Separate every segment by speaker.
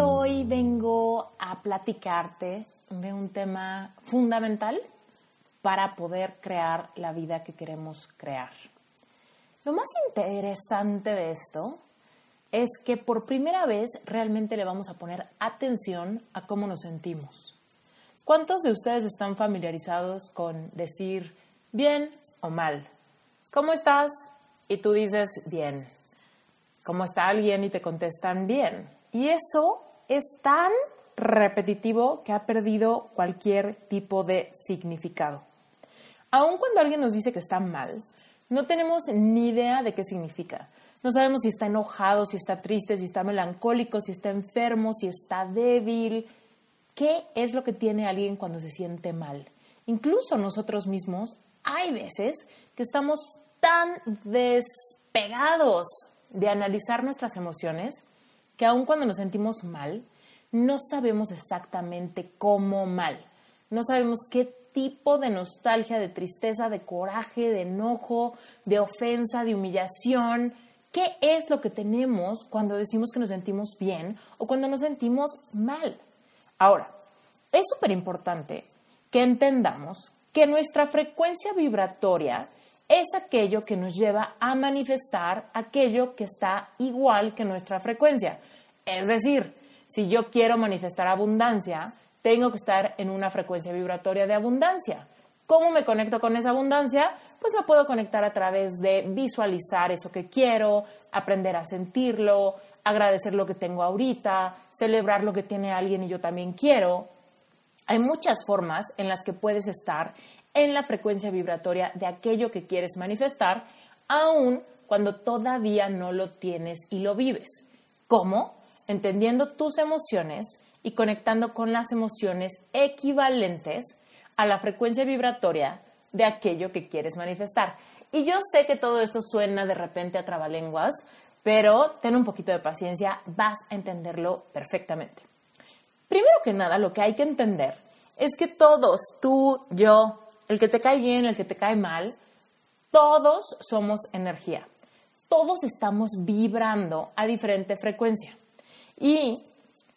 Speaker 1: hoy vengo a platicarte de un tema fundamental para poder crear la vida que queremos crear. Lo más interesante de esto es que por primera vez realmente le vamos a poner atención a cómo nos sentimos. ¿Cuántos de ustedes están familiarizados con decir bien o mal? ¿Cómo estás? Y tú dices bien. ¿Cómo está alguien? Y te contestan bien. Y eso es tan repetitivo que ha perdido cualquier tipo de significado. Aun cuando alguien nos dice que está mal, no tenemos ni idea de qué significa. No sabemos si está enojado, si está triste, si está melancólico, si está enfermo, si está débil. ¿Qué es lo que tiene alguien cuando se siente mal? Incluso nosotros mismos hay veces que estamos tan despegados de analizar nuestras emociones que aun cuando nos sentimos mal, no sabemos exactamente cómo mal. No sabemos qué tipo de nostalgia, de tristeza, de coraje, de enojo, de ofensa, de humillación. ¿Qué es lo que tenemos cuando decimos que nos sentimos bien o cuando nos sentimos mal? Ahora, es súper importante que entendamos que nuestra frecuencia vibratoria es aquello que nos lleva a manifestar aquello que está igual que nuestra frecuencia. Es decir, si yo quiero manifestar abundancia, tengo que estar en una frecuencia vibratoria de abundancia. ¿Cómo me conecto con esa abundancia? Pues me puedo conectar a través de visualizar eso que quiero, aprender a sentirlo, agradecer lo que tengo ahorita, celebrar lo que tiene alguien y yo también quiero. Hay muchas formas en las que puedes estar en la frecuencia vibratoria de aquello que quieres manifestar, aun cuando todavía no lo tienes y lo vives. ¿Cómo? Entendiendo tus emociones y conectando con las emociones equivalentes a la frecuencia vibratoria de aquello que quieres manifestar. Y yo sé que todo esto suena de repente a trabalenguas, pero ten un poquito de paciencia, vas a entenderlo perfectamente. Primero que nada, lo que hay que entender es que todos, tú, yo, el que te cae bien, el que te cae mal, todos somos energía. Todos estamos vibrando a diferente frecuencia. Y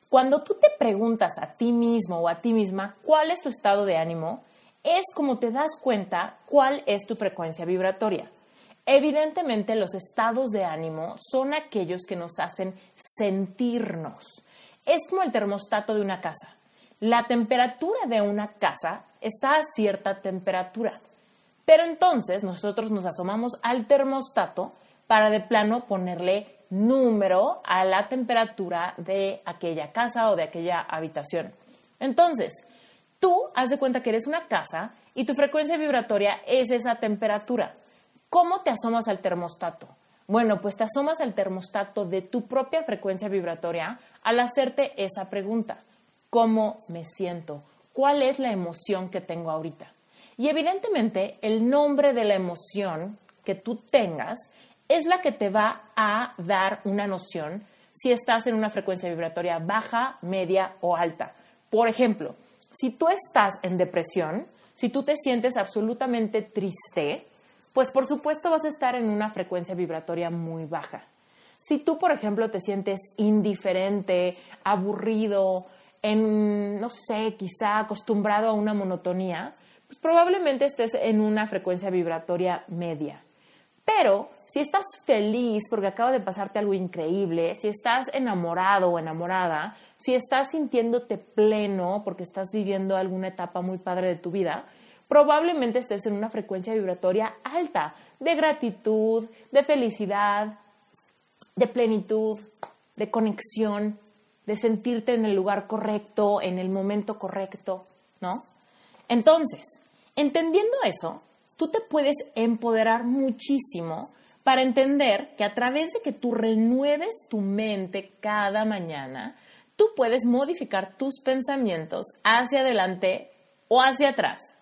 Speaker 1: cuando tú te preguntas a ti mismo o a ti misma cuál es tu estado de ánimo, es como te das cuenta cuál es tu frecuencia vibratoria. Evidentemente los estados de ánimo son aquellos que nos hacen sentirnos. Es como el termostato de una casa. La temperatura de una casa está a cierta temperatura. Pero entonces nosotros nos asomamos al termostato para de plano ponerle número a la temperatura de aquella casa o de aquella habitación. Entonces, tú haz de cuenta que eres una casa y tu frecuencia vibratoria es esa temperatura. ¿Cómo te asomas al termostato? Bueno, pues te asomas al termostato de tu propia frecuencia vibratoria al hacerte esa pregunta. ¿Cómo me siento? ¿Cuál es la emoción que tengo ahorita? Y evidentemente el nombre de la emoción que tú tengas es la que te va a dar una noción si estás en una frecuencia vibratoria baja, media o alta. Por ejemplo, si tú estás en depresión, si tú te sientes absolutamente triste, pues por supuesto vas a estar en una frecuencia vibratoria muy baja. Si tú, por ejemplo, te sientes indiferente, aburrido, en, no sé, quizá acostumbrado a una monotonía, pues probablemente estés en una frecuencia vibratoria media. Pero si estás feliz porque acaba de pasarte algo increíble, si estás enamorado o enamorada, si estás sintiéndote pleno porque estás viviendo alguna etapa muy padre de tu vida, probablemente estés en una frecuencia vibratoria alta de gratitud, de felicidad, de plenitud, de conexión, de sentirte en el lugar correcto, en el momento correcto, ¿no? Entonces, entendiendo eso, tú te puedes empoderar muchísimo para entender que a través de que tú renueves tu mente cada mañana, tú puedes modificar tus pensamientos hacia adelante o hacia atrás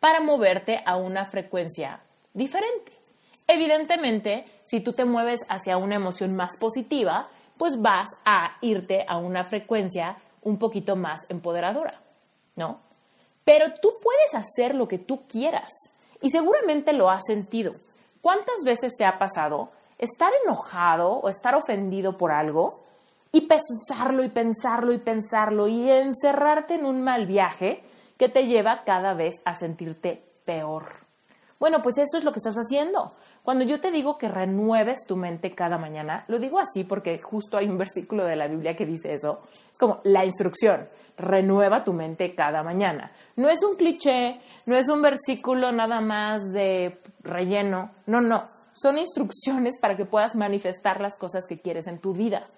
Speaker 1: para moverte a una frecuencia diferente. Evidentemente, si tú te mueves hacia una emoción más positiva, pues vas a irte a una frecuencia un poquito más empoderadora, ¿no? Pero tú puedes hacer lo que tú quieras y seguramente lo has sentido. ¿Cuántas veces te ha pasado estar enojado o estar ofendido por algo y pensarlo y pensarlo y pensarlo y encerrarte en un mal viaje que te lleva cada vez a sentirte peor? Bueno, pues eso es lo que estás haciendo. Cuando yo te digo que renueves tu mente cada mañana, lo digo así porque justo hay un versículo de la Biblia que dice eso. Es como la instrucción, renueva tu mente cada mañana. No es un cliché, no es un versículo nada más de relleno, no, no. Son instrucciones para que puedas manifestar las cosas que quieres en tu vida.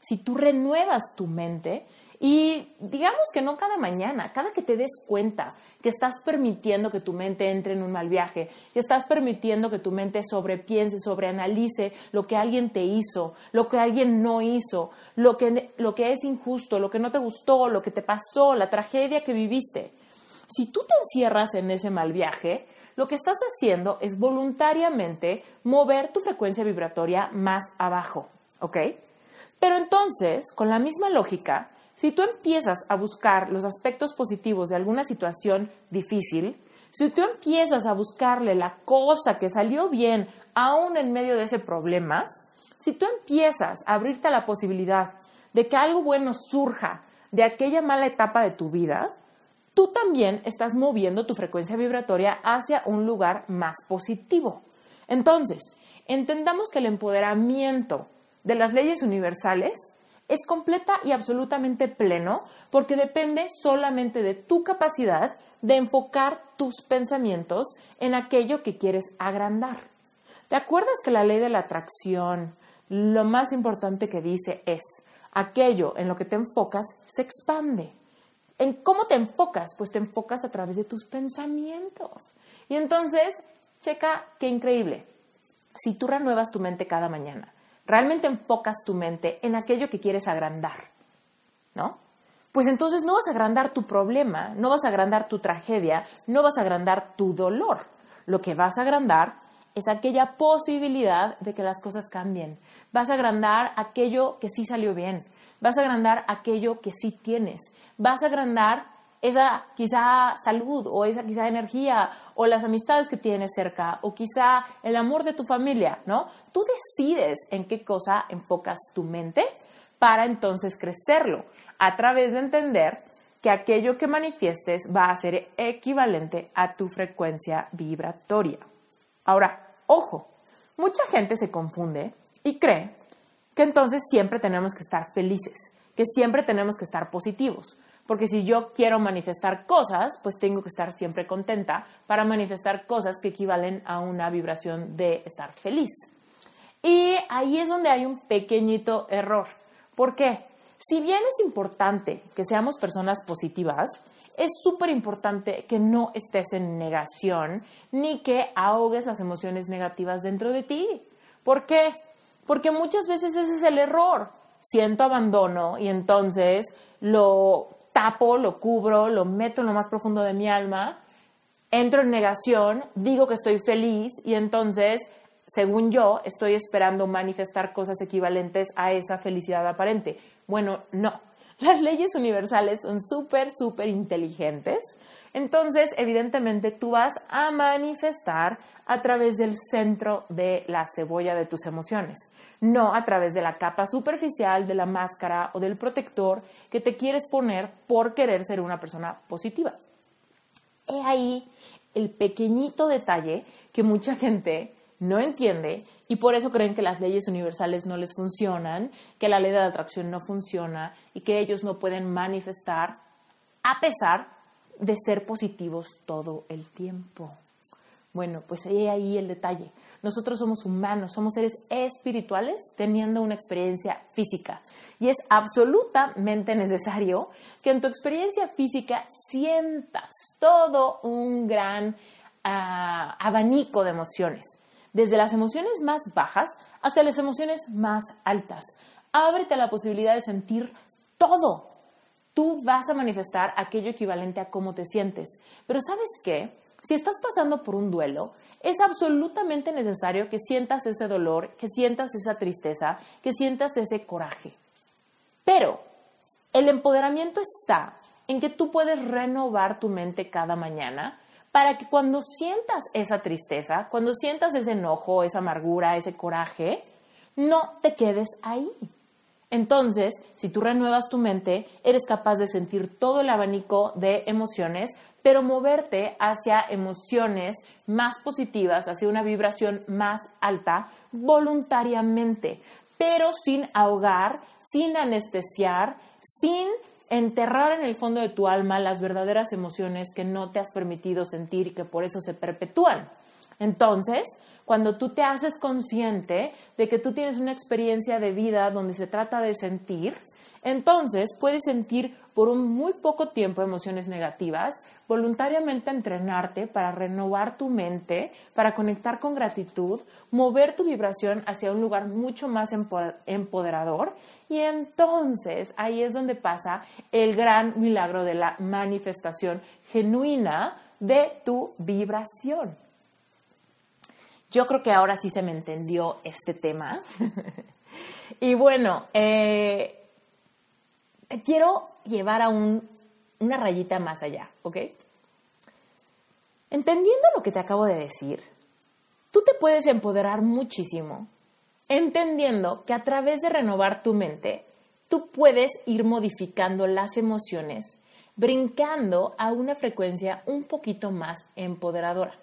Speaker 1: Si tú renuevas tu mente, y digamos que no cada mañana, cada que te des cuenta que estás permitiendo que tu mente entre en un mal viaje, que estás permitiendo que tu mente sobrepiense, sobreanalice lo que alguien te hizo, lo que alguien no hizo, lo que, lo que es injusto, lo que no te gustó, lo que te pasó, la tragedia que viviste. Si tú te encierras en ese mal viaje, lo que estás haciendo es voluntariamente mover tu frecuencia vibratoria más abajo, ¿ok? Pero entonces, con la misma lógica, si tú empiezas a buscar los aspectos positivos de alguna situación difícil, si tú empiezas a buscarle la cosa que salió bien aún en medio de ese problema, si tú empiezas a abrirte a la posibilidad de que algo bueno surja de aquella mala etapa de tu vida, tú también estás moviendo tu frecuencia vibratoria hacia un lugar más positivo. Entonces, entendamos que el empoderamiento de las leyes universales es completa y absolutamente pleno porque depende solamente de tu capacidad de enfocar tus pensamientos en aquello que quieres agrandar. ¿Te acuerdas que la ley de la atracción, lo más importante que dice es, aquello en lo que te enfocas se expande? ¿En cómo te enfocas? Pues te enfocas a través de tus pensamientos. Y entonces, checa qué increíble. Si tú renuevas tu mente cada mañana, realmente enfocas tu mente en aquello que quieres agrandar, ¿no? Pues entonces no vas a agrandar tu problema, no vas a agrandar tu tragedia, no vas a agrandar tu dolor. Lo que vas a agrandar es aquella posibilidad de que las cosas cambien. Vas a agrandar aquello que sí salió bien. Vas a agrandar aquello que sí tienes. Vas a agrandar esa quizá salud o esa quizá energía o las amistades que tienes cerca o quizá el amor de tu familia, ¿no? Tú decides en qué cosa enfocas tu mente para entonces crecerlo a través de entender que aquello que manifiestes va a ser equivalente a tu frecuencia vibratoria. Ahora, ojo, mucha gente se confunde y cree que entonces siempre tenemos que estar felices, que siempre tenemos que estar positivos. Porque si yo quiero manifestar cosas, pues tengo que estar siempre contenta para manifestar cosas que equivalen a una vibración de estar feliz. Y ahí es donde hay un pequeñito error. ¿Por qué? Si bien es importante que seamos personas positivas, es súper importante que no estés en negación ni que ahogues las emociones negativas dentro de ti. ¿Por qué? Porque muchas veces ese es el error. Siento abandono y entonces lo tapo, lo cubro, lo meto en lo más profundo de mi alma, entro en negación, digo que estoy feliz y entonces, según yo, estoy esperando manifestar cosas equivalentes a esa felicidad aparente. Bueno, no. Las leyes universales son súper, súper inteligentes. Entonces, evidentemente, tú vas a manifestar a través del centro de la cebolla de tus emociones no a través de la capa superficial, de la máscara o del protector que te quieres poner por querer ser una persona positiva. He ahí el pequeñito detalle que mucha gente no entiende y por eso creen que las leyes universales no les funcionan, que la ley de la atracción no funciona y que ellos no pueden manifestar a pesar de ser positivos todo el tiempo. Bueno, pues ahí ahí el detalle. Nosotros somos humanos, somos seres espirituales teniendo una experiencia física. Y es absolutamente necesario que en tu experiencia física sientas todo un gran ah, abanico de emociones, desde las emociones más bajas hasta las emociones más altas. Ábrete a la posibilidad de sentir todo. Tú vas a manifestar aquello equivalente a cómo te sientes. Pero ¿sabes qué? Si estás pasando por un duelo, es absolutamente necesario que sientas ese dolor, que sientas esa tristeza, que sientas ese coraje. Pero el empoderamiento está en que tú puedes renovar tu mente cada mañana para que cuando sientas esa tristeza, cuando sientas ese enojo, esa amargura, ese coraje, no te quedes ahí. Entonces, si tú renuevas tu mente, eres capaz de sentir todo el abanico de emociones, pero moverte hacia emociones más positivas, hacia una vibración más alta, voluntariamente, pero sin ahogar, sin anestesiar, sin enterrar en el fondo de tu alma las verdaderas emociones que no te has permitido sentir y que por eso se perpetúan. Entonces, cuando tú te haces consciente de que tú tienes una experiencia de vida donde se trata de sentir, entonces puedes sentir por un muy poco tiempo emociones negativas, voluntariamente entrenarte para renovar tu mente, para conectar con gratitud, mover tu vibración hacia un lugar mucho más empoderador y entonces ahí es donde pasa el gran milagro de la manifestación genuina de tu vibración. Yo creo que ahora sí se me entendió este tema. y bueno, eh, quiero llevar a una rayita más allá, ¿ok? Entendiendo lo que te acabo de decir, tú te puedes empoderar muchísimo entendiendo que a través de renovar tu mente, tú puedes ir modificando las emociones, brincando a una frecuencia un poquito más empoderadora.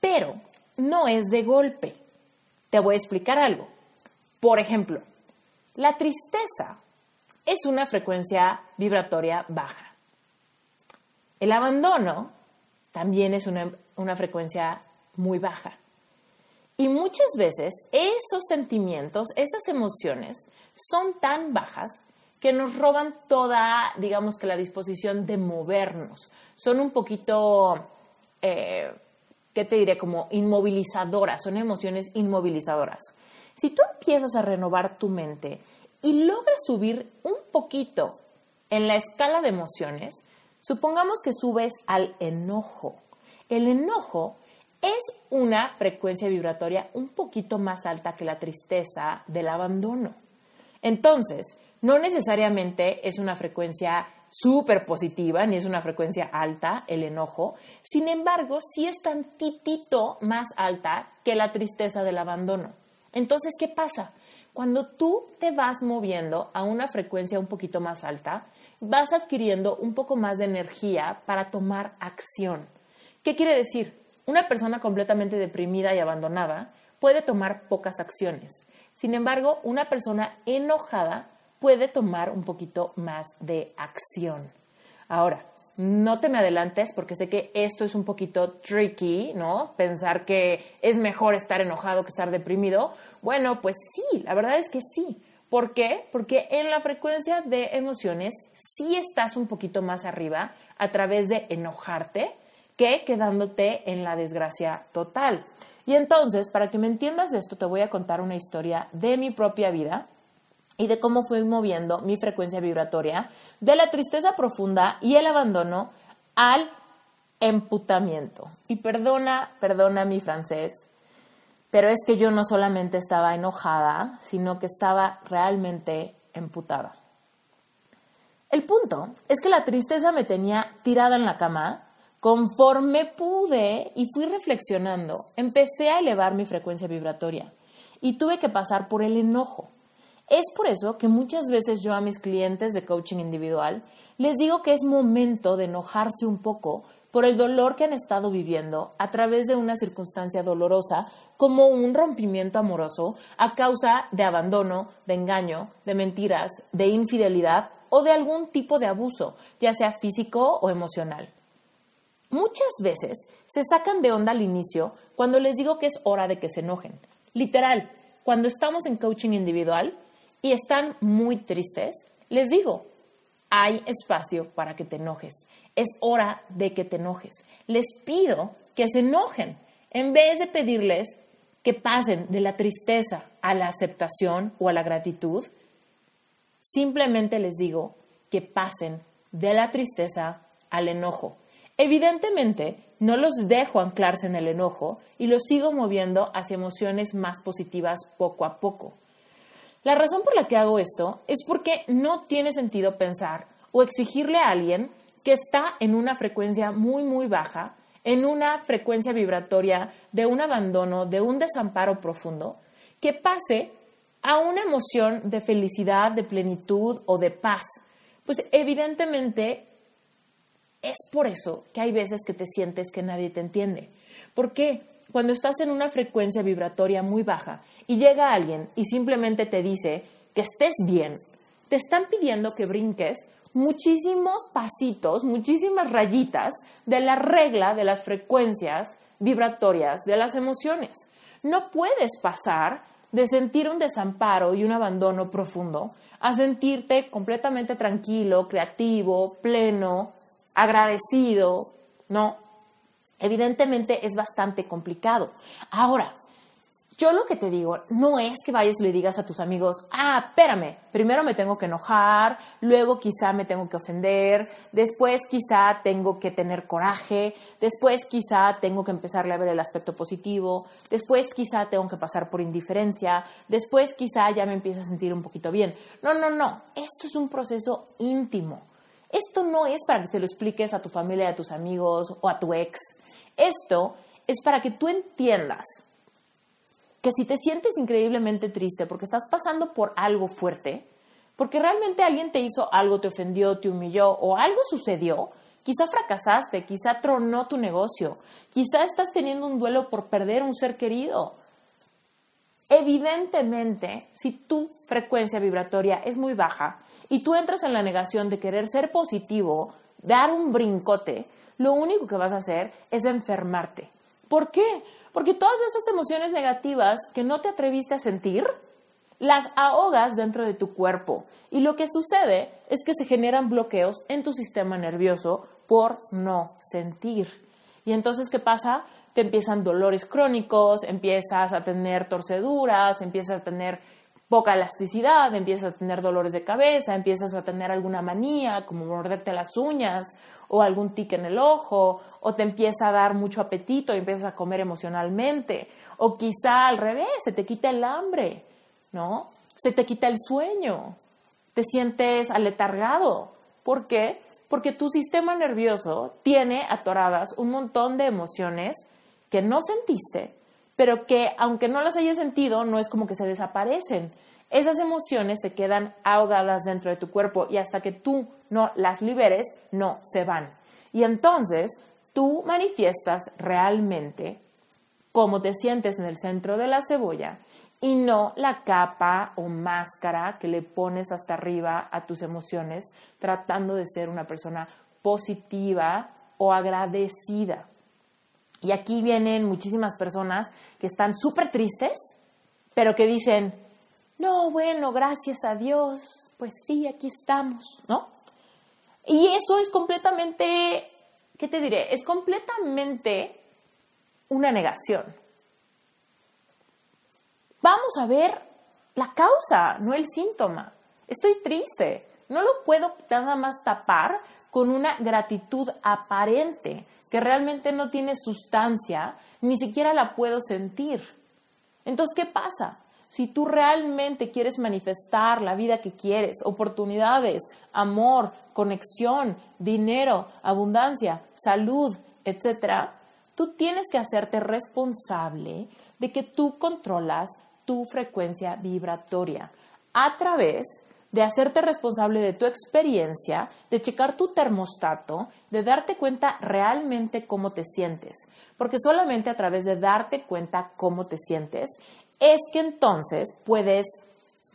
Speaker 1: Pero no es de golpe. Te voy a explicar algo. Por ejemplo, la tristeza es una frecuencia vibratoria baja. El abandono también es una, una frecuencia muy baja. Y muchas veces esos sentimientos, esas emociones son tan bajas que nos roban toda, digamos que la disposición de movernos. Son un poquito, eh, ¿qué te diré? Como inmovilizadoras, son emociones inmovilizadoras. Si tú empiezas a renovar tu mente y logras subir un poquito en la escala de emociones, supongamos que subes al enojo. El enojo es una frecuencia vibratoria un poquito más alta que la tristeza del abandono. Entonces, no necesariamente es una frecuencia súper positiva, ni es una frecuencia alta el enojo, sin embargo, sí es tantitito más alta que la tristeza del abandono. Entonces, ¿qué pasa? Cuando tú te vas moviendo a una frecuencia un poquito más alta, vas adquiriendo un poco más de energía para tomar acción. ¿Qué quiere decir? Una persona completamente deprimida y abandonada puede tomar pocas acciones. Sin embargo, una persona enojada puede tomar un poquito más de acción. Ahora, no te me adelantes porque sé que esto es un poquito tricky, ¿no? Pensar que es mejor estar enojado que estar deprimido. Bueno, pues sí, la verdad es que sí. ¿Por qué? Porque en la frecuencia de emociones sí estás un poquito más arriba a través de enojarte que quedándote en la desgracia total. Y entonces, para que me entiendas esto, te voy a contar una historia de mi propia vida y de cómo fui moviendo mi frecuencia vibratoria de la tristeza profunda y el abandono al emputamiento. Y perdona, perdona mi francés, pero es que yo no solamente estaba enojada, sino que estaba realmente emputada. El punto es que la tristeza me tenía tirada en la cama. Conforme pude y fui reflexionando, empecé a elevar mi frecuencia vibratoria y tuve que pasar por el enojo. Es por eso que muchas veces yo a mis clientes de coaching individual les digo que es momento de enojarse un poco por el dolor que han estado viviendo a través de una circunstancia dolorosa como un rompimiento amoroso a causa de abandono, de engaño, de mentiras, de infidelidad o de algún tipo de abuso, ya sea físico o emocional. Muchas veces se sacan de onda al inicio cuando les digo que es hora de que se enojen. Literal, cuando estamos en coaching individual y están muy tristes, les digo, hay espacio para que te enojes. Es hora de que te enojes. Les pido que se enojen en vez de pedirles que pasen de la tristeza a la aceptación o a la gratitud. Simplemente les digo que pasen de la tristeza al enojo. Evidentemente, no los dejo anclarse en el enojo y los sigo moviendo hacia emociones más positivas poco a poco. La razón por la que hago esto es porque no tiene sentido pensar o exigirle a alguien que está en una frecuencia muy, muy baja, en una frecuencia vibratoria de un abandono, de un desamparo profundo, que pase a una emoción de felicidad, de plenitud o de paz. Pues evidentemente es por eso que hay veces que te sientes que nadie te entiende. ¿Por qué? Cuando estás en una frecuencia vibratoria muy baja y llega alguien y simplemente te dice que estés bien, te están pidiendo que brinques muchísimos pasitos, muchísimas rayitas de la regla de las frecuencias vibratorias de las emociones. No puedes pasar de sentir un desamparo y un abandono profundo a sentirte completamente tranquilo, creativo, pleno, agradecido, ¿no? Evidentemente es bastante complicado. Ahora, yo lo que te digo no es que vayas y le digas a tus amigos, ah, espérame, primero me tengo que enojar, luego quizá me tengo que ofender, después quizá tengo que tener coraje, después quizá tengo que empezarle a ver el aspecto positivo, después quizá tengo que pasar por indiferencia, después quizá ya me empiezo a sentir un poquito bien. No, no, no, esto es un proceso íntimo. Esto no es para que se lo expliques a tu familia, a tus amigos o a tu ex. Esto es para que tú entiendas que si te sientes increíblemente triste porque estás pasando por algo fuerte, porque realmente alguien te hizo algo, te ofendió, te humilló o algo sucedió, quizá fracasaste, quizá tronó tu negocio, quizá estás teniendo un duelo por perder un ser querido. Evidentemente, si tu frecuencia vibratoria es muy baja, y tú entras en la negación de querer ser positivo, dar un brincote, lo único que vas a hacer es enfermarte. ¿Por qué? Porque todas esas emociones negativas que no te atreviste a sentir, las ahogas dentro de tu cuerpo. Y lo que sucede es que se generan bloqueos en tu sistema nervioso por no sentir. Y entonces, ¿qué pasa? Te empiezan dolores crónicos, empiezas a tener torceduras, empiezas a tener poca elasticidad, empiezas a tener dolores de cabeza, empiezas a tener alguna manía, como morderte las uñas o algún tic en el ojo, o te empieza a dar mucho apetito y empiezas a comer emocionalmente, o quizá al revés, se te quita el hambre, ¿no? Se te quita el sueño, te sientes aletargado. ¿Por qué? Porque tu sistema nervioso tiene atoradas un montón de emociones que no sentiste, pero que aunque no las hayas sentido, no es como que se desaparecen. Esas emociones se quedan ahogadas dentro de tu cuerpo y hasta que tú no las liberes, no se van. Y entonces tú manifiestas realmente cómo te sientes en el centro de la cebolla y no la capa o máscara que le pones hasta arriba a tus emociones tratando de ser una persona positiva o agradecida. Y aquí vienen muchísimas personas que están súper tristes, pero que dicen, no, bueno, gracias a Dios, pues sí, aquí estamos, ¿no? Y eso es completamente, ¿qué te diré? Es completamente una negación. Vamos a ver la causa, no el síntoma. Estoy triste, no lo puedo nada más tapar con una gratitud aparente que realmente no tiene sustancia, ni siquiera la puedo sentir. Entonces, ¿qué pasa? Si tú realmente quieres manifestar la vida que quieres, oportunidades, amor, conexión, dinero, abundancia, salud, etc., tú tienes que hacerte responsable de que tú controlas tu frecuencia vibratoria a través de hacerte responsable de tu experiencia, de checar tu termostato, de darte cuenta realmente cómo te sientes. Porque solamente a través de darte cuenta cómo te sientes es que entonces puedes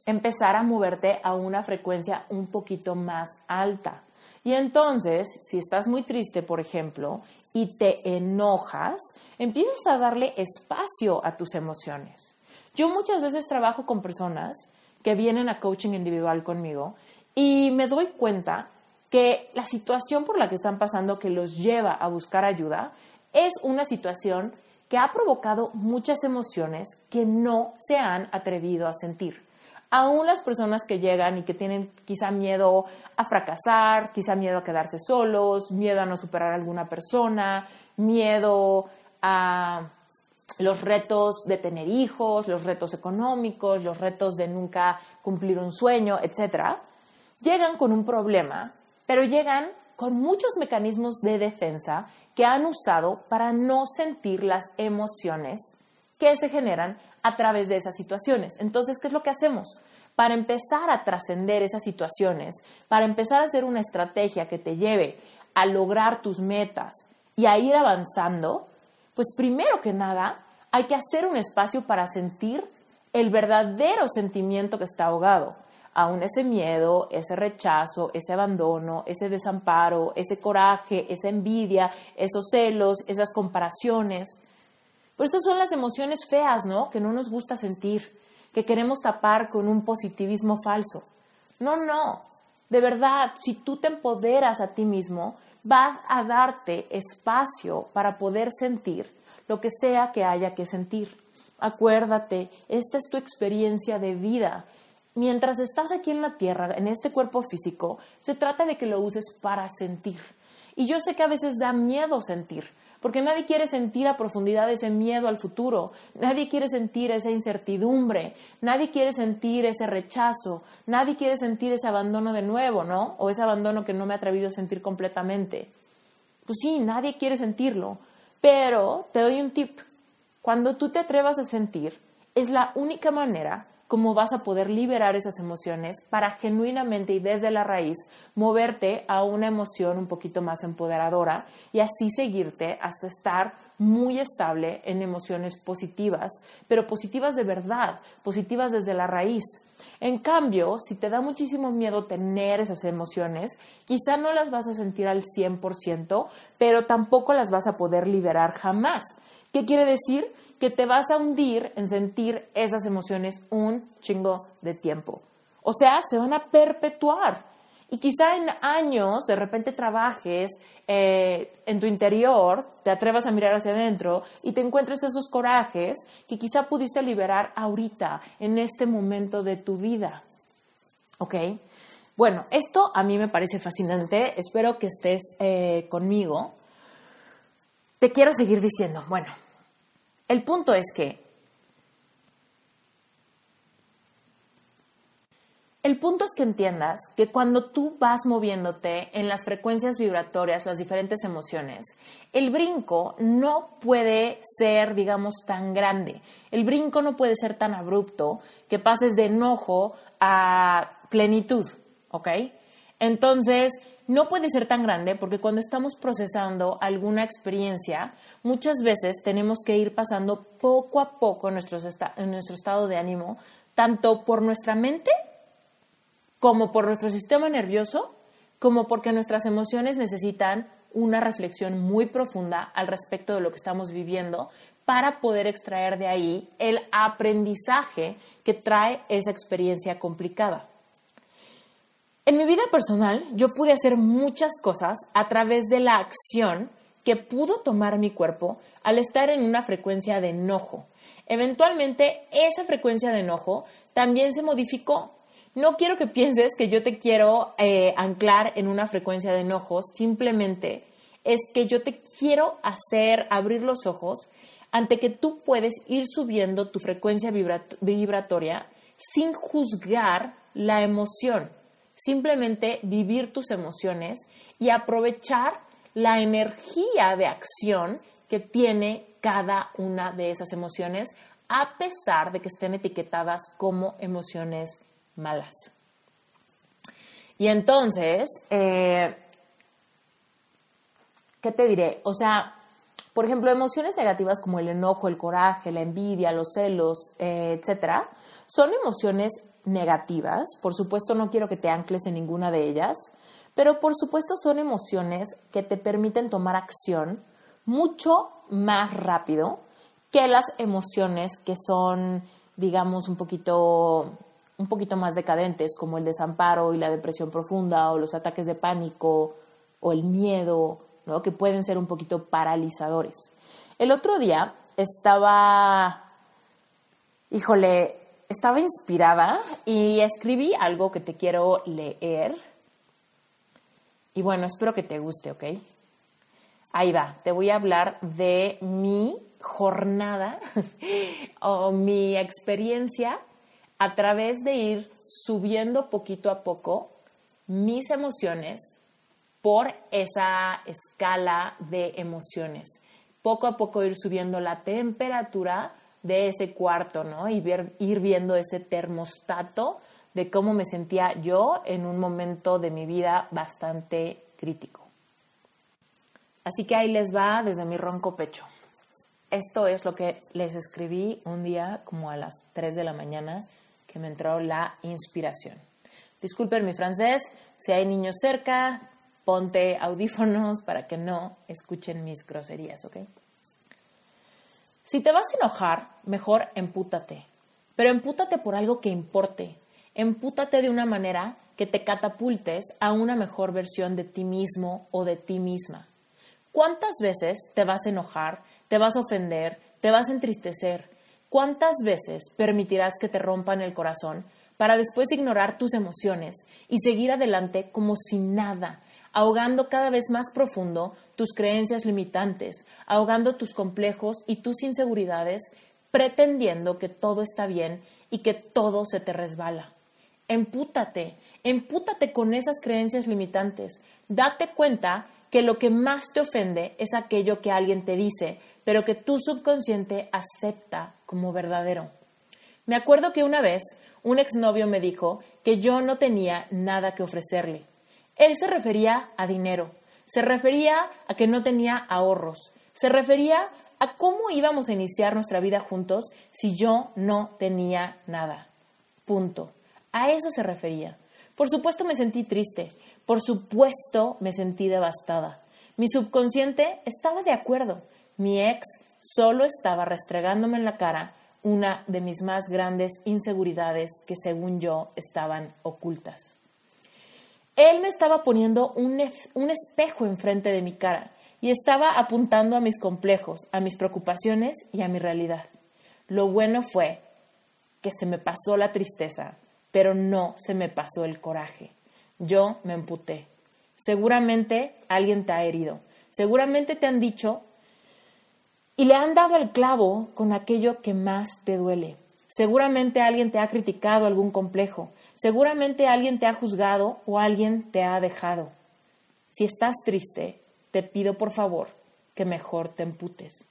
Speaker 1: empezar a moverte a una frecuencia un poquito más alta. Y entonces, si estás muy triste, por ejemplo, y te enojas, empiezas a darle espacio a tus emociones. Yo muchas veces trabajo con personas que vienen a coaching individual conmigo y me doy cuenta que la situación por la que están pasando que los lleva a buscar ayuda es una situación que ha provocado muchas emociones que no se han atrevido a sentir. Aún las personas que llegan y que tienen quizá miedo a fracasar, quizá miedo a quedarse solos, miedo a no superar a alguna persona, miedo a los retos de tener hijos, los retos económicos, los retos de nunca cumplir un sueño, etc., llegan con un problema, pero llegan con muchos mecanismos de defensa que han usado para no sentir las emociones que se generan a través de esas situaciones. Entonces, ¿qué es lo que hacemos? Para empezar a trascender esas situaciones, para empezar a hacer una estrategia que te lleve a lograr tus metas y a ir avanzando, pues primero que nada hay que hacer un espacio para sentir el verdadero sentimiento que está ahogado. Aún ese miedo, ese rechazo, ese abandono, ese desamparo, ese coraje, esa envidia, esos celos, esas comparaciones. Pero estas son las emociones feas, ¿no? Que no nos gusta sentir, que queremos tapar con un positivismo falso. No, no. De verdad, si tú te empoderas a ti mismo, vas a darte espacio para poder sentir lo que sea que haya que sentir. Acuérdate, esta es tu experiencia de vida. Mientras estás aquí en la tierra, en este cuerpo físico, se trata de que lo uses para sentir. Y yo sé que a veces da miedo sentir, porque nadie quiere sentir a profundidad ese miedo al futuro, nadie quiere sentir esa incertidumbre, nadie quiere sentir ese rechazo, nadie quiere sentir ese abandono de nuevo, ¿no? O ese abandono que no me he atrevido a sentir completamente. Pues sí, nadie quiere sentirlo, pero te doy un tip. Cuando tú te atrevas a sentir, es la única manera como vas a poder liberar esas emociones para genuinamente y desde la raíz moverte a una emoción un poquito más empoderadora y así seguirte hasta estar muy estable en emociones positivas, pero positivas de verdad, positivas desde la raíz. En cambio, si te da muchísimo miedo tener esas emociones, quizá no las vas a sentir al 100%, pero tampoco las vas a poder liberar jamás. ¿Qué quiere decir? Que te vas a hundir en sentir esas emociones un chingo de tiempo. O sea, se van a perpetuar. Y quizá en años de repente trabajes eh, en tu interior, te atrevas a mirar hacia adentro y te encuentres esos corajes que quizá pudiste liberar ahorita, en este momento de tu vida. ¿Ok? Bueno, esto a mí me parece fascinante. Espero que estés eh, conmigo. Te quiero seguir diciendo, bueno, el punto es que El punto es que entiendas que cuando tú vas moviéndote en las frecuencias vibratorias, las diferentes emociones, el brinco no puede ser, digamos, tan grande. El brinco no puede ser tan abrupto que pases de enojo a plenitud, ¿ok? Entonces, no puede ser tan grande porque cuando estamos procesando alguna experiencia, muchas veces tenemos que ir pasando poco a poco en nuestro, en nuestro estado de ánimo, tanto por nuestra mente, como por nuestro sistema nervioso, como porque nuestras emociones necesitan una reflexión muy profunda al respecto de lo que estamos viviendo para poder extraer de ahí el aprendizaje que trae esa experiencia complicada. En mi vida personal, yo pude hacer muchas cosas a través de la acción que pudo tomar mi cuerpo al estar en una frecuencia de enojo. Eventualmente, esa frecuencia de enojo también se modificó. No quiero que pienses que yo te quiero eh, anclar en una frecuencia de enojo, simplemente es que yo te quiero hacer abrir los ojos ante que tú puedes ir subiendo tu frecuencia vibratoria sin juzgar la emoción, simplemente vivir tus emociones y aprovechar la energía de acción que tiene cada una de esas emociones, a pesar de que estén etiquetadas como emociones malas. Y entonces, eh, ¿qué te diré? O sea, por ejemplo, emociones negativas como el enojo, el coraje, la envidia, los celos, eh, etcétera, son emociones negativas. Por supuesto, no quiero que te ancles en ninguna de ellas, pero por supuesto son emociones que te permiten tomar acción mucho más rápido que las emociones que son, digamos, un poquito, un poquito más decadentes, como el desamparo y la depresión profunda, o los ataques de pánico, o el miedo, ¿no? que pueden ser un poquito paralizadores. El otro día estaba, híjole, estaba inspirada y escribí algo que te quiero leer. Y bueno, espero que te guste, ¿ok? Ahí va, te voy a hablar de mi jornada o mi experiencia a través de ir subiendo poquito a poco mis emociones por esa escala de emociones. Poco a poco ir subiendo la temperatura de ese cuarto, ¿no? Y ir viendo ese termostato de cómo me sentía yo en un momento de mi vida bastante crítico. Así que ahí les va desde mi ronco pecho. Esto es lo que les escribí un día como a las 3 de la mañana que me entró la inspiración. Disculpen mi francés, si hay niños cerca, ponte audífonos para que no escuchen mis groserías, ¿ok? Si te vas a enojar, mejor empútate, pero empútate por algo que importe. Empútate de una manera que te catapultes a una mejor versión de ti mismo o de ti misma. ¿Cuántas veces te vas a enojar, te vas a ofender, te vas a entristecer? ¿Cuántas veces permitirás que te rompan el corazón para después ignorar tus emociones y seguir adelante como si nada, ahogando cada vez más profundo tus creencias limitantes, ahogando tus complejos y tus inseguridades, pretendiendo que todo está bien y que todo se te resbala. Empútate, empútate con esas creencias limitantes. Date cuenta que lo que más te ofende es aquello que alguien te dice, pero que tu subconsciente acepta como verdadero. Me acuerdo que una vez un exnovio me dijo que yo no tenía nada que ofrecerle. Él se refería a dinero, se refería a que no tenía ahorros, se refería a cómo íbamos a iniciar nuestra vida juntos si yo no tenía nada. Punto. A eso se refería. Por supuesto me sentí triste, por supuesto me sentí devastada. Mi subconsciente estaba de acuerdo. Mi ex solo estaba restregándome en la cara una de mis más grandes inseguridades que según yo estaban ocultas. Él me estaba poniendo un, un espejo enfrente de mi cara y estaba apuntando a mis complejos, a mis preocupaciones y a mi realidad. Lo bueno fue que se me pasó la tristeza, pero no se me pasó el coraje. Yo me emputé. Seguramente alguien te ha herido. Seguramente te han dicho y le han dado el clavo con aquello que más te duele. Seguramente alguien te ha criticado algún complejo. Seguramente alguien te ha juzgado o alguien te ha dejado. Si estás triste, te pido por favor que mejor te emputes.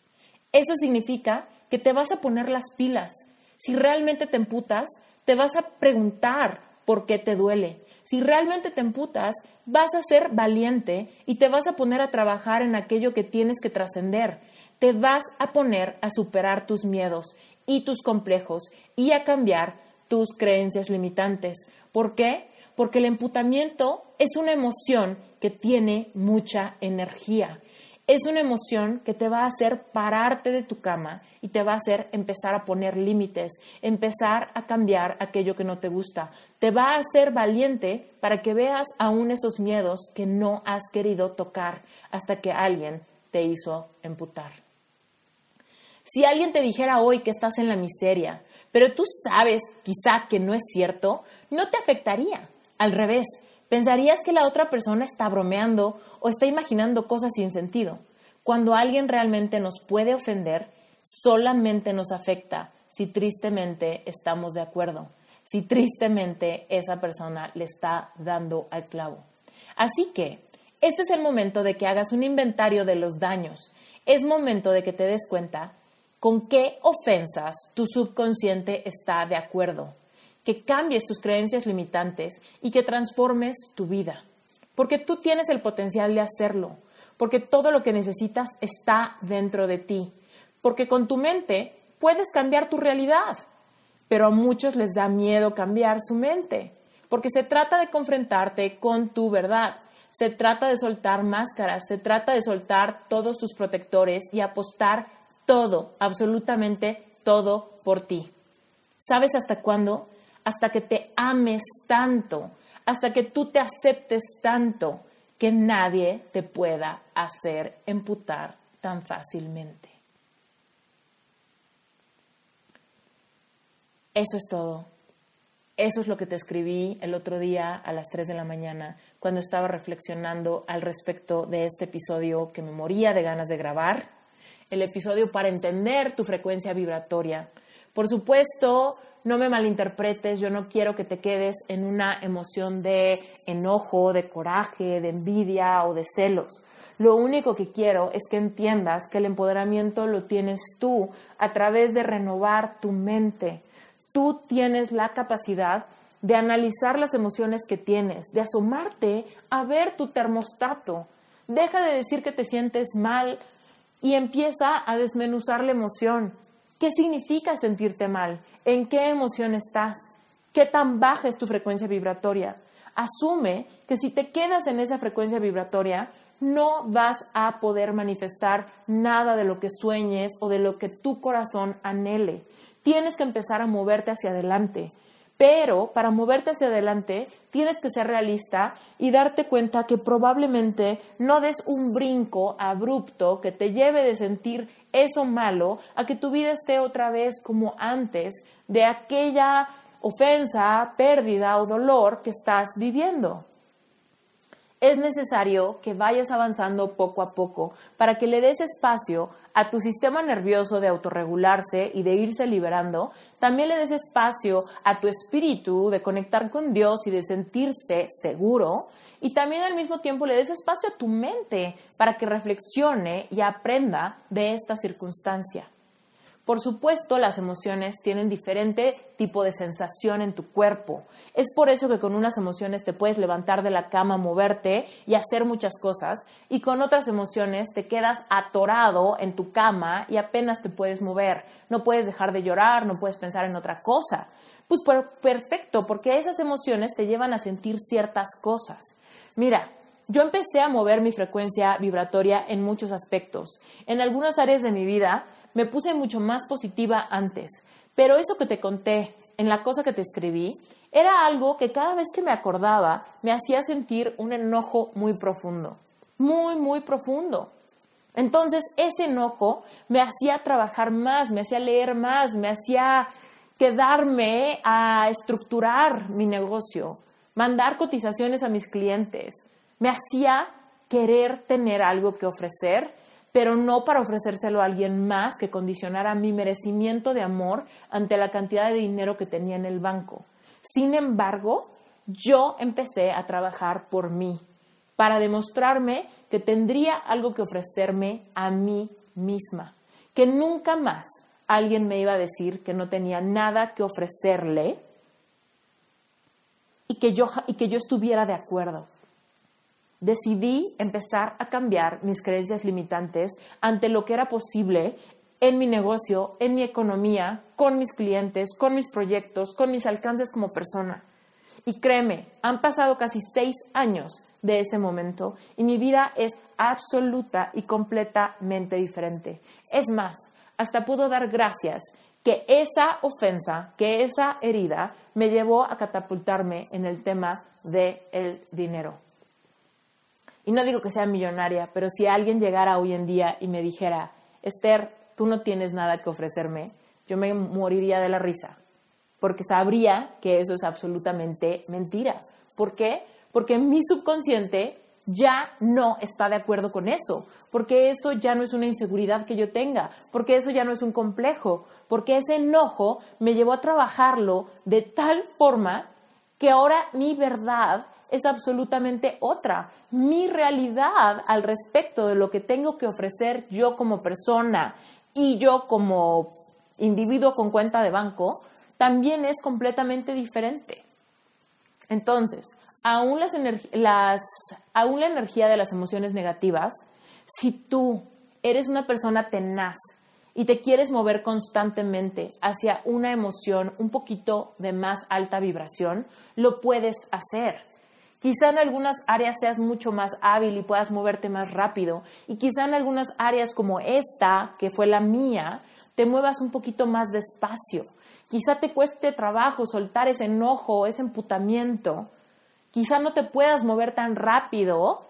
Speaker 1: Eso significa que te vas a poner las pilas. Si realmente te emputas, te vas a preguntar por qué te duele. Si realmente te emputas, vas a ser valiente y te vas a poner a trabajar en aquello que tienes que trascender. Te vas a poner a superar tus miedos y tus complejos y a cambiar tus creencias limitantes. ¿Por qué? Porque el emputamiento es una emoción que tiene mucha energía. Es una emoción que te va a hacer pararte de tu cama y te va a hacer empezar a poner límites, empezar a cambiar aquello que no te gusta. Te va a hacer valiente para que veas aún esos miedos que no has querido tocar hasta que alguien te hizo emputar. Si alguien te dijera hoy que estás en la miseria, pero tú sabes quizá que no es cierto, no te afectaría. Al revés, pensarías que la otra persona está bromeando o está imaginando cosas sin sentido. Cuando alguien realmente nos puede ofender, solamente nos afecta si tristemente estamos de acuerdo, si tristemente esa persona le está dando al clavo. Así que, este es el momento de que hagas un inventario de los daños. Es momento de que te des cuenta con qué ofensas tu subconsciente está de acuerdo, que cambies tus creencias limitantes y que transformes tu vida. Porque tú tienes el potencial de hacerlo, porque todo lo que necesitas está dentro de ti, porque con tu mente puedes cambiar tu realidad, pero a muchos les da miedo cambiar su mente, porque se trata de confrontarte con tu verdad, se trata de soltar máscaras, se trata de soltar todos tus protectores y apostar todo, absolutamente todo por ti. ¿Sabes hasta cuándo? Hasta que te ames tanto, hasta que tú te aceptes tanto que nadie te pueda hacer emputar tan fácilmente. Eso es todo. Eso es lo que te escribí el otro día a las 3 de la mañana cuando estaba reflexionando al respecto de este episodio que me moría de ganas de grabar. El episodio para entender tu frecuencia vibratoria. Por supuesto, no me malinterpretes, yo no quiero que te quedes en una emoción de enojo, de coraje, de envidia o de celos. Lo único que quiero es que entiendas que el empoderamiento lo tienes tú a través de renovar tu mente tú tienes la capacidad de analizar las emociones que tienes, de asomarte a ver tu termostato. Deja de decir que te sientes mal y empieza a desmenuzar la emoción. ¿Qué significa sentirte mal? ¿En qué emoción estás? ¿Qué tan baja es tu frecuencia vibratoria? Asume que si te quedas en esa frecuencia vibratoria, no vas a poder manifestar nada de lo que sueñes o de lo que tu corazón anhele tienes que empezar a moverte hacia adelante. Pero para moverte hacia adelante tienes que ser realista y darte cuenta que probablemente no des un brinco abrupto que te lleve de sentir eso malo a que tu vida esté otra vez como antes de aquella ofensa, pérdida o dolor que estás viviendo es necesario que vayas avanzando poco a poco para que le des espacio a tu sistema nervioso de autorregularse y de irse liberando. También le des espacio a tu espíritu de conectar con Dios y de sentirse seguro. Y también al mismo tiempo le des espacio a tu mente para que reflexione y aprenda de esta circunstancia. Por supuesto, las emociones tienen diferente tipo de sensación en tu cuerpo. Es por eso que con unas emociones te puedes levantar de la cama, moverte y hacer muchas cosas, y con otras emociones te quedas atorado en tu cama y apenas te puedes mover. No puedes dejar de llorar, no puedes pensar en otra cosa. Pues perfecto, porque esas emociones te llevan a sentir ciertas cosas. Mira, yo empecé a mover mi frecuencia vibratoria en muchos aspectos. En algunas áreas de mi vida me puse mucho más positiva antes, pero eso que te conté en la cosa que te escribí era algo que cada vez que me acordaba me hacía sentir un enojo muy profundo, muy, muy profundo. Entonces ese enojo me hacía trabajar más, me hacía leer más, me hacía quedarme a estructurar mi negocio, mandar cotizaciones a mis clientes, me hacía querer tener algo que ofrecer pero no para ofrecérselo a alguien más que condicionara mi merecimiento de amor ante la cantidad de dinero que tenía en el banco. Sin embargo, yo empecé a trabajar por mí, para demostrarme que tendría algo que ofrecerme a mí misma, que nunca más alguien me iba a decir que no tenía nada que ofrecerle y que yo, y que yo estuviera de acuerdo decidí empezar a cambiar mis creencias limitantes ante lo que era posible en mi negocio, en mi economía, con mis clientes, con mis proyectos, con mis alcances como persona. Y créeme, han pasado casi seis años de ese momento y mi vida es absoluta y completamente diferente. Es más, hasta puedo dar gracias que esa ofensa, que esa herida me llevó a catapultarme en el tema del dinero. Y no digo que sea millonaria, pero si alguien llegara hoy en día y me dijera, Esther, tú no tienes nada que ofrecerme, yo me moriría de la risa, porque sabría que eso es absolutamente mentira. ¿Por qué? Porque mi subconsciente ya no está de acuerdo con eso, porque eso ya no es una inseguridad que yo tenga, porque eso ya no es un complejo, porque ese enojo me llevó a trabajarlo de tal forma que ahora mi verdad es absolutamente otra. Mi realidad al respecto de lo que tengo que ofrecer yo como persona y yo como individuo con cuenta de banco también es completamente diferente. Entonces, aún, las aún la energía de las emociones negativas, si tú eres una persona tenaz y te quieres mover constantemente hacia una emoción un poquito de más alta vibración, lo puedes hacer. Quizá en algunas áreas seas mucho más hábil y puedas moverte más rápido. Y quizá en algunas áreas como esta, que fue la mía, te muevas un poquito más despacio. Quizá te cueste trabajo soltar ese enojo, ese emputamiento. Quizá no te puedas mover tan rápido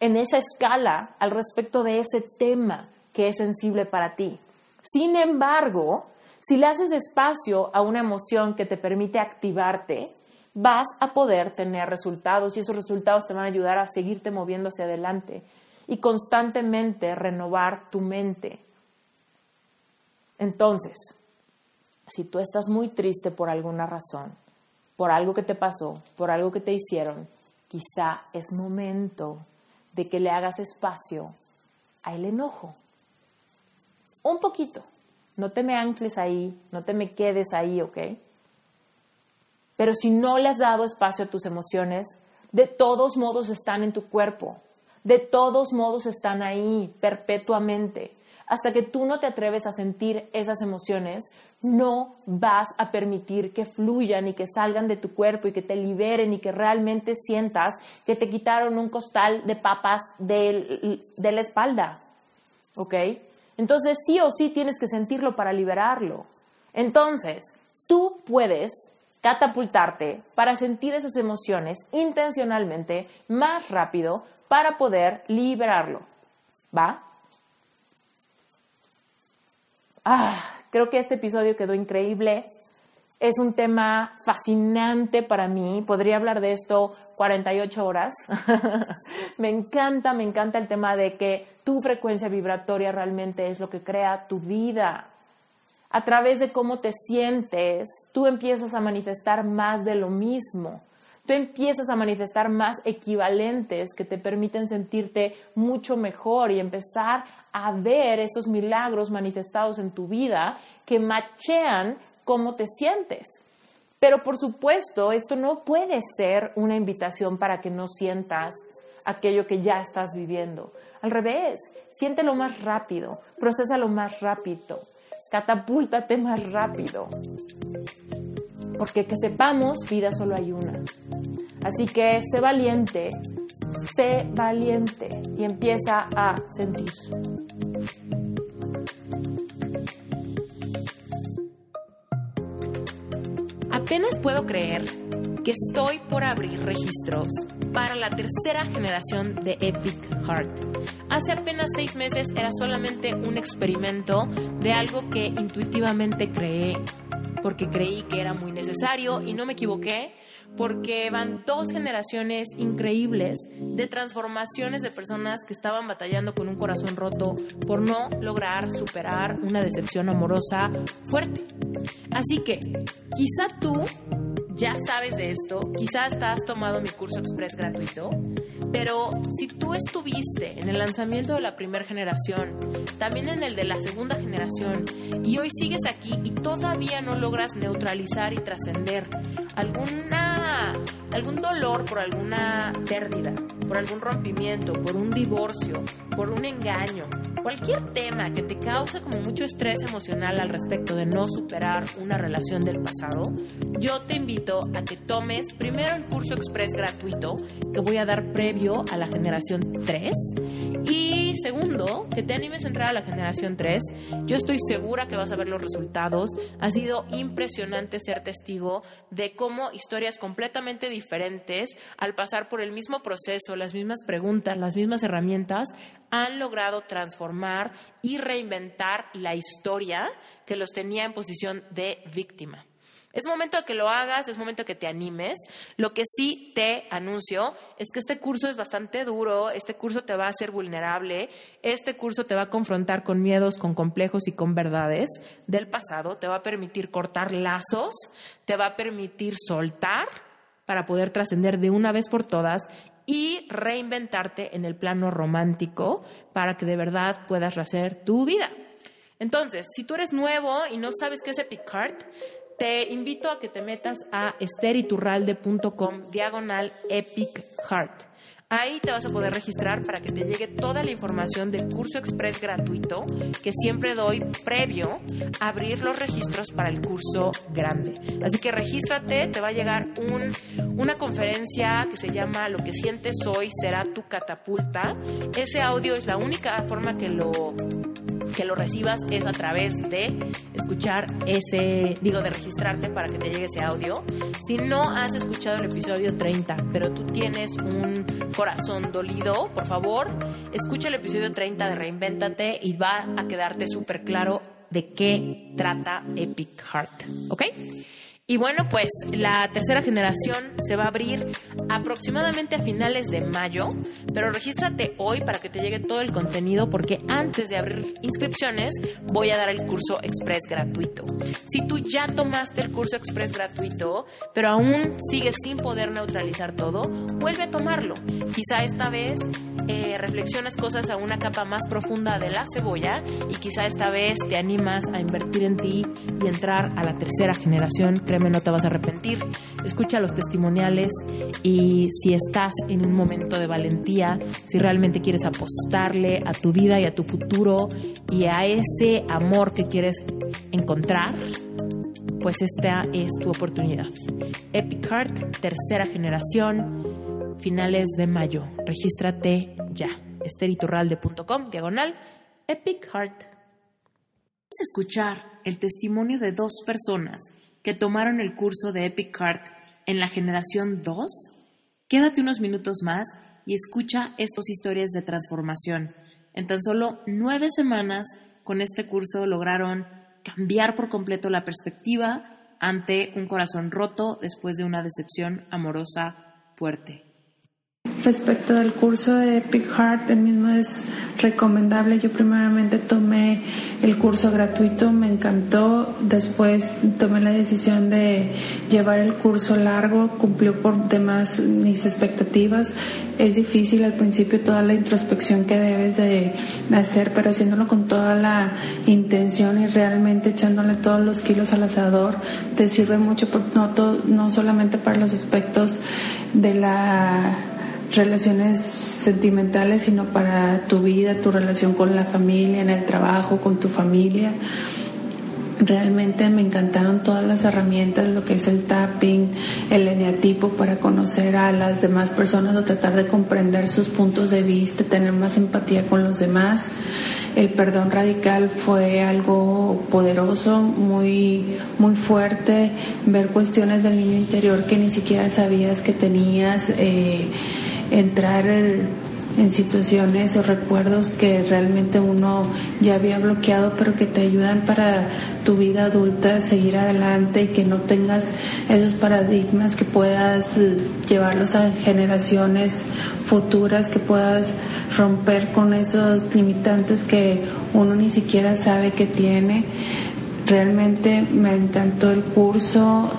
Speaker 1: en esa escala al respecto de ese tema que es sensible para ti. Sin embargo, si le haces espacio a una emoción que te permite activarte, vas a poder tener resultados y esos resultados te van a ayudar a seguirte moviendo hacia adelante y constantemente renovar tu mente. Entonces, si tú estás muy triste por alguna razón, por algo que te pasó, por algo que te hicieron, quizá es momento de que le hagas espacio al enojo. Un poquito. No te me ancles ahí, no te me quedes ahí, ¿ok? Pero si no le has dado espacio a tus emociones, de todos modos están en tu cuerpo, de todos modos están ahí perpetuamente. Hasta que tú no te atreves a sentir esas emociones, no vas a permitir que fluyan y que salgan de tu cuerpo y que te liberen y que realmente sientas que te quitaron un costal de papas de, de la espalda. ¿Ok? Entonces sí o sí tienes que sentirlo para liberarlo. Entonces, tú puedes catapultarte para sentir esas emociones intencionalmente más rápido para poder liberarlo. ¿Va? Ah, creo que este episodio quedó increíble. Es un tema fascinante para mí. Podría hablar de esto 48 horas. me encanta, me encanta el tema de que tu frecuencia vibratoria realmente es lo que crea tu vida. A través de cómo te sientes, tú empiezas a manifestar más de lo mismo. Tú empiezas a manifestar más equivalentes que te permiten sentirte mucho mejor y empezar a ver esos milagros manifestados en tu vida que machean cómo te sientes. Pero por supuesto, esto no puede ser una invitación para que no sientas aquello que ya estás viviendo. Al revés, siéntelo más rápido, procésalo más rápido, catapúltate más rápido. Porque que sepamos, vida solo hay una. Así que sé valiente, sé valiente y empieza a sentir. Apenas puedo creer que estoy por abrir registros para la tercera generación de Epic Heart. Hace apenas seis meses era solamente un experimento de algo que intuitivamente creé porque creí que era muy necesario y no me equivoqué porque van dos generaciones increíbles de transformaciones de personas que estaban batallando con un corazón roto por no lograr superar una decepción amorosa fuerte. Así que quizá tú ya sabes de esto, quizás has tomado mi curso express gratuito, pero si tú estuviste en el lanzamiento de la primera generación, también en el de la segunda generación, y hoy sigues aquí y todavía no logras neutralizar y trascender alguna algún dolor por alguna pérdida, por algún rompimiento, por un divorcio, por un engaño, cualquier tema que te cause como mucho estrés emocional al respecto de no superar una relación del pasado, yo te invito a que tomes primero el curso express gratuito que voy a dar previo a la generación 3 y segundo, que te animes a entrar a la generación 3. Yo estoy segura que vas a ver los resultados. Ha sido impresionante ser testigo de cómo historias completamente diferentes al pasar por el mismo proceso, las mismas preguntas, las mismas herramientas, han logrado transformar y reinventar la historia que los tenía en posición de víctima. Es momento de que lo hagas, es momento de que te animes. Lo que sí te anuncio es que este curso es bastante duro, este curso te va a hacer vulnerable, este curso te va a confrontar con miedos, con complejos y con verdades del pasado, te va a permitir cortar lazos, te va a permitir soltar para poder trascender de una vez por todas y reinventarte en el plano romántico para que de verdad puedas rehacer tu vida. Entonces, si tú eres nuevo y no sabes qué es Epic Heart, te invito a que te metas a esteriturralde.com diagonal epic heart. Ahí te vas a poder registrar para que te llegue toda la información del curso express gratuito que siempre doy previo a abrir los registros para el curso grande. Así que regístrate, te va a llegar una conferencia que se llama Lo que sientes hoy será tu catapulta. Ese audio es la única forma que lo que lo recibas es a través de escuchar ese, digo, de registrarte para que te llegue ese audio. Si no has escuchado el episodio 30, pero tú tienes un corazón dolido, por favor, escucha el episodio 30 de Reinvéntate y va a quedarte súper claro de qué trata Epic Heart, ¿ok? Y bueno, pues la tercera generación se va a abrir aproximadamente a finales de mayo, pero regístrate hoy para que te llegue todo el contenido porque antes de abrir inscripciones voy a dar el curso express gratuito. Si tú ya tomaste el curso express gratuito, pero aún sigues sin poder neutralizar todo, vuelve a tomarlo. Quizá esta vez eh, reflexiones cosas a una capa más profunda de la cebolla y quizá esta vez te animas a invertir en ti y entrar a la tercera generación no te vas a arrepentir. Escucha los testimoniales y si estás en un momento de valentía, si realmente quieres apostarle a tu vida y a tu futuro y a ese amor que quieres encontrar, pues esta es tu oportunidad. Epic Heart, tercera generación, finales de mayo. Regístrate ya. esteriturralde.com, diagonal, Epic Heart. escuchar el testimonio de dos personas que tomaron el curso de Epic Heart en la generación 2? Quédate unos minutos más y escucha estas historias de transformación. En tan solo nueve semanas, con este curso lograron cambiar por completo la perspectiva ante un corazón roto después de una decepción amorosa fuerte.
Speaker 2: Respecto del curso de Epic Heart, el mismo es recomendable. Yo primeramente tomé el curso gratuito, me encantó. Después tomé la decisión de llevar el curso largo, cumplió por demás mis expectativas. Es difícil al principio toda la introspección que debes de hacer, pero haciéndolo con toda la intención y realmente echándole todos los kilos al asador, te sirve mucho, no, no solamente para los aspectos de la relaciones sentimentales, sino para tu vida, tu relación con la familia, en el trabajo, con tu familia. Realmente me encantaron todas las herramientas, lo que es el tapping, el eneatipo para conocer a las demás personas o tratar de comprender sus puntos de vista, tener más empatía con los demás. El perdón radical fue algo poderoso, muy, muy fuerte, ver cuestiones del niño interior que ni siquiera sabías que tenías. Eh, entrar en situaciones o recuerdos que realmente uno ya había bloqueado, pero que te ayudan para tu vida adulta, seguir adelante y que no tengas esos paradigmas, que puedas eh, llevarlos a generaciones futuras, que puedas romper con esos limitantes que uno ni siquiera sabe que tiene. Realmente me encantó el curso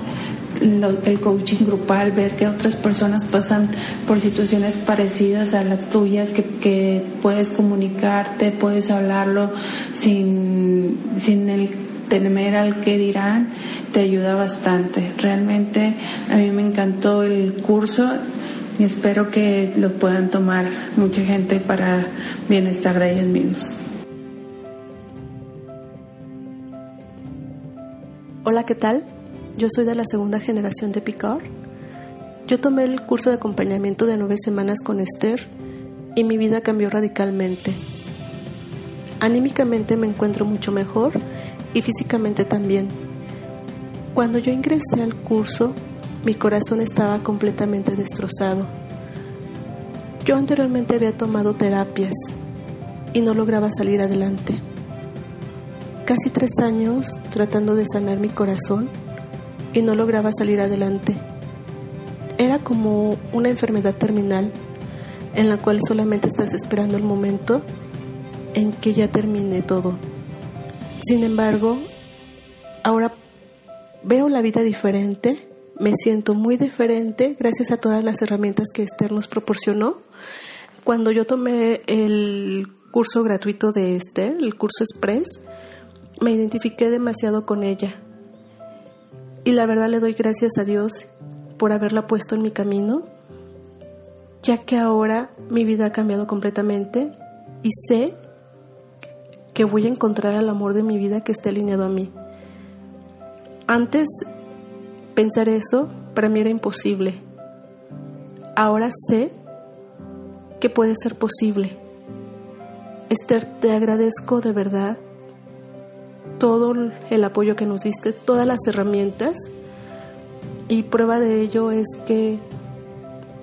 Speaker 2: el coaching grupal, ver que otras personas pasan por situaciones parecidas a las tuyas, que, que puedes comunicarte, puedes hablarlo sin, sin el temer al que dirán, te ayuda bastante. Realmente a mí me encantó el curso y espero que lo puedan tomar mucha gente para bienestar de ellos mismos.
Speaker 3: Hola, ¿qué tal? Yo soy de la segunda generación de Picard. Yo tomé el curso de acompañamiento de nueve semanas con Esther y mi vida cambió radicalmente. Anímicamente me encuentro mucho mejor y físicamente también. Cuando yo ingresé al curso, mi corazón estaba completamente destrozado. Yo anteriormente había tomado terapias y no lograba salir adelante. Casi tres años tratando de sanar mi corazón y no lograba salir adelante. Era como una enfermedad terminal en la cual solamente estás esperando el momento en que ya termine todo. Sin embargo, ahora veo la vida diferente, me siento muy diferente gracias a todas las herramientas que Esther nos proporcionó. Cuando yo tomé el curso gratuito de Esther, el curso Express, me identifiqué demasiado con ella Y la verdad le doy gracias a Dios por haberla puesto en mi camino, ya que ahora mi vida ha cambiado completamente y sé que voy a encontrar al amor de mi vida que esté alineado a mí. Antes pensar eso para mí era imposible. Ahora sé que puede ser posible. Esther, te agradezco de verdad todo el apoyo que nos diste, todas las herramientas y prueba de ello es que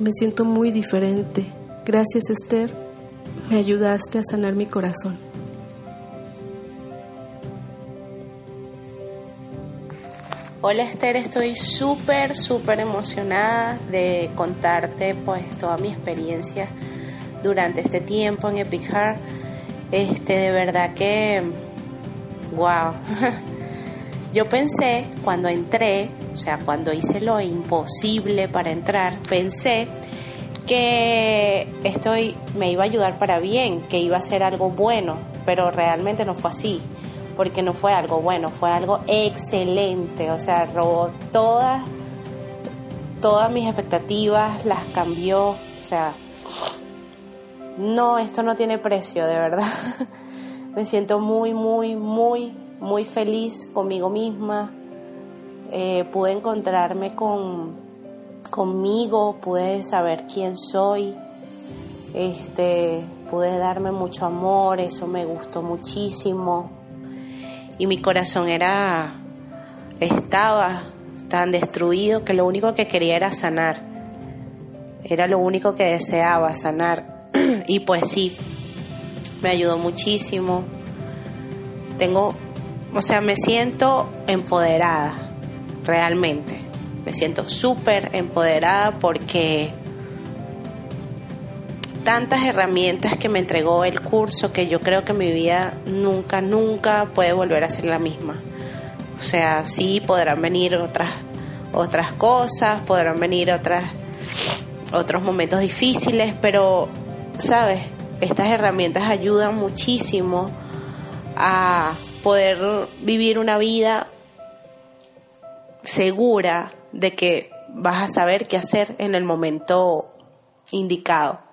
Speaker 3: me siento muy diferente. Gracias Esther, me ayudaste a sanar mi corazón.
Speaker 4: Hola Esther, estoy súper, súper emocionada de contarte pues toda mi experiencia durante este tiempo en Epic Heart. Este, de verdad que, wow. Yo pensé cuando entré, o sea, cuando hice lo imposible para entrar, pensé que esto me iba a ayudar para bien, que iba a ser algo bueno, pero realmente no fue así, porque no fue algo bueno, fue algo excelente, o sea, robó todas, todas mis expectativas, las cambió, o sea, no, esto no tiene precio, de verdad. Me siento muy, muy, muy, muy feliz conmigo misma. Eh, pude encontrarme con, conmigo, pude saber quién soy. Este, pude darme mucho amor, eso me gustó muchísimo. Y mi corazón era, estaba tan destruido que lo único que quería era sanar. Era lo único que deseaba, sanar y pues sí, me ayudó muchísimo. Tengo, o sea, me siento empoderada, realmente. Me siento súper empoderada porque tantas herramientas que me entregó el curso que yo creo que mi vida nunca, nunca puede volver a ser la misma. O sea, sí podrán venir otras, otras cosas, podrán venir otras, otros momentos difíciles, pero ¿sabes? Estas herramientas ayudan muchísimo a poder vivir una vida segura de que vas a saber qué hacer en el momento indicado.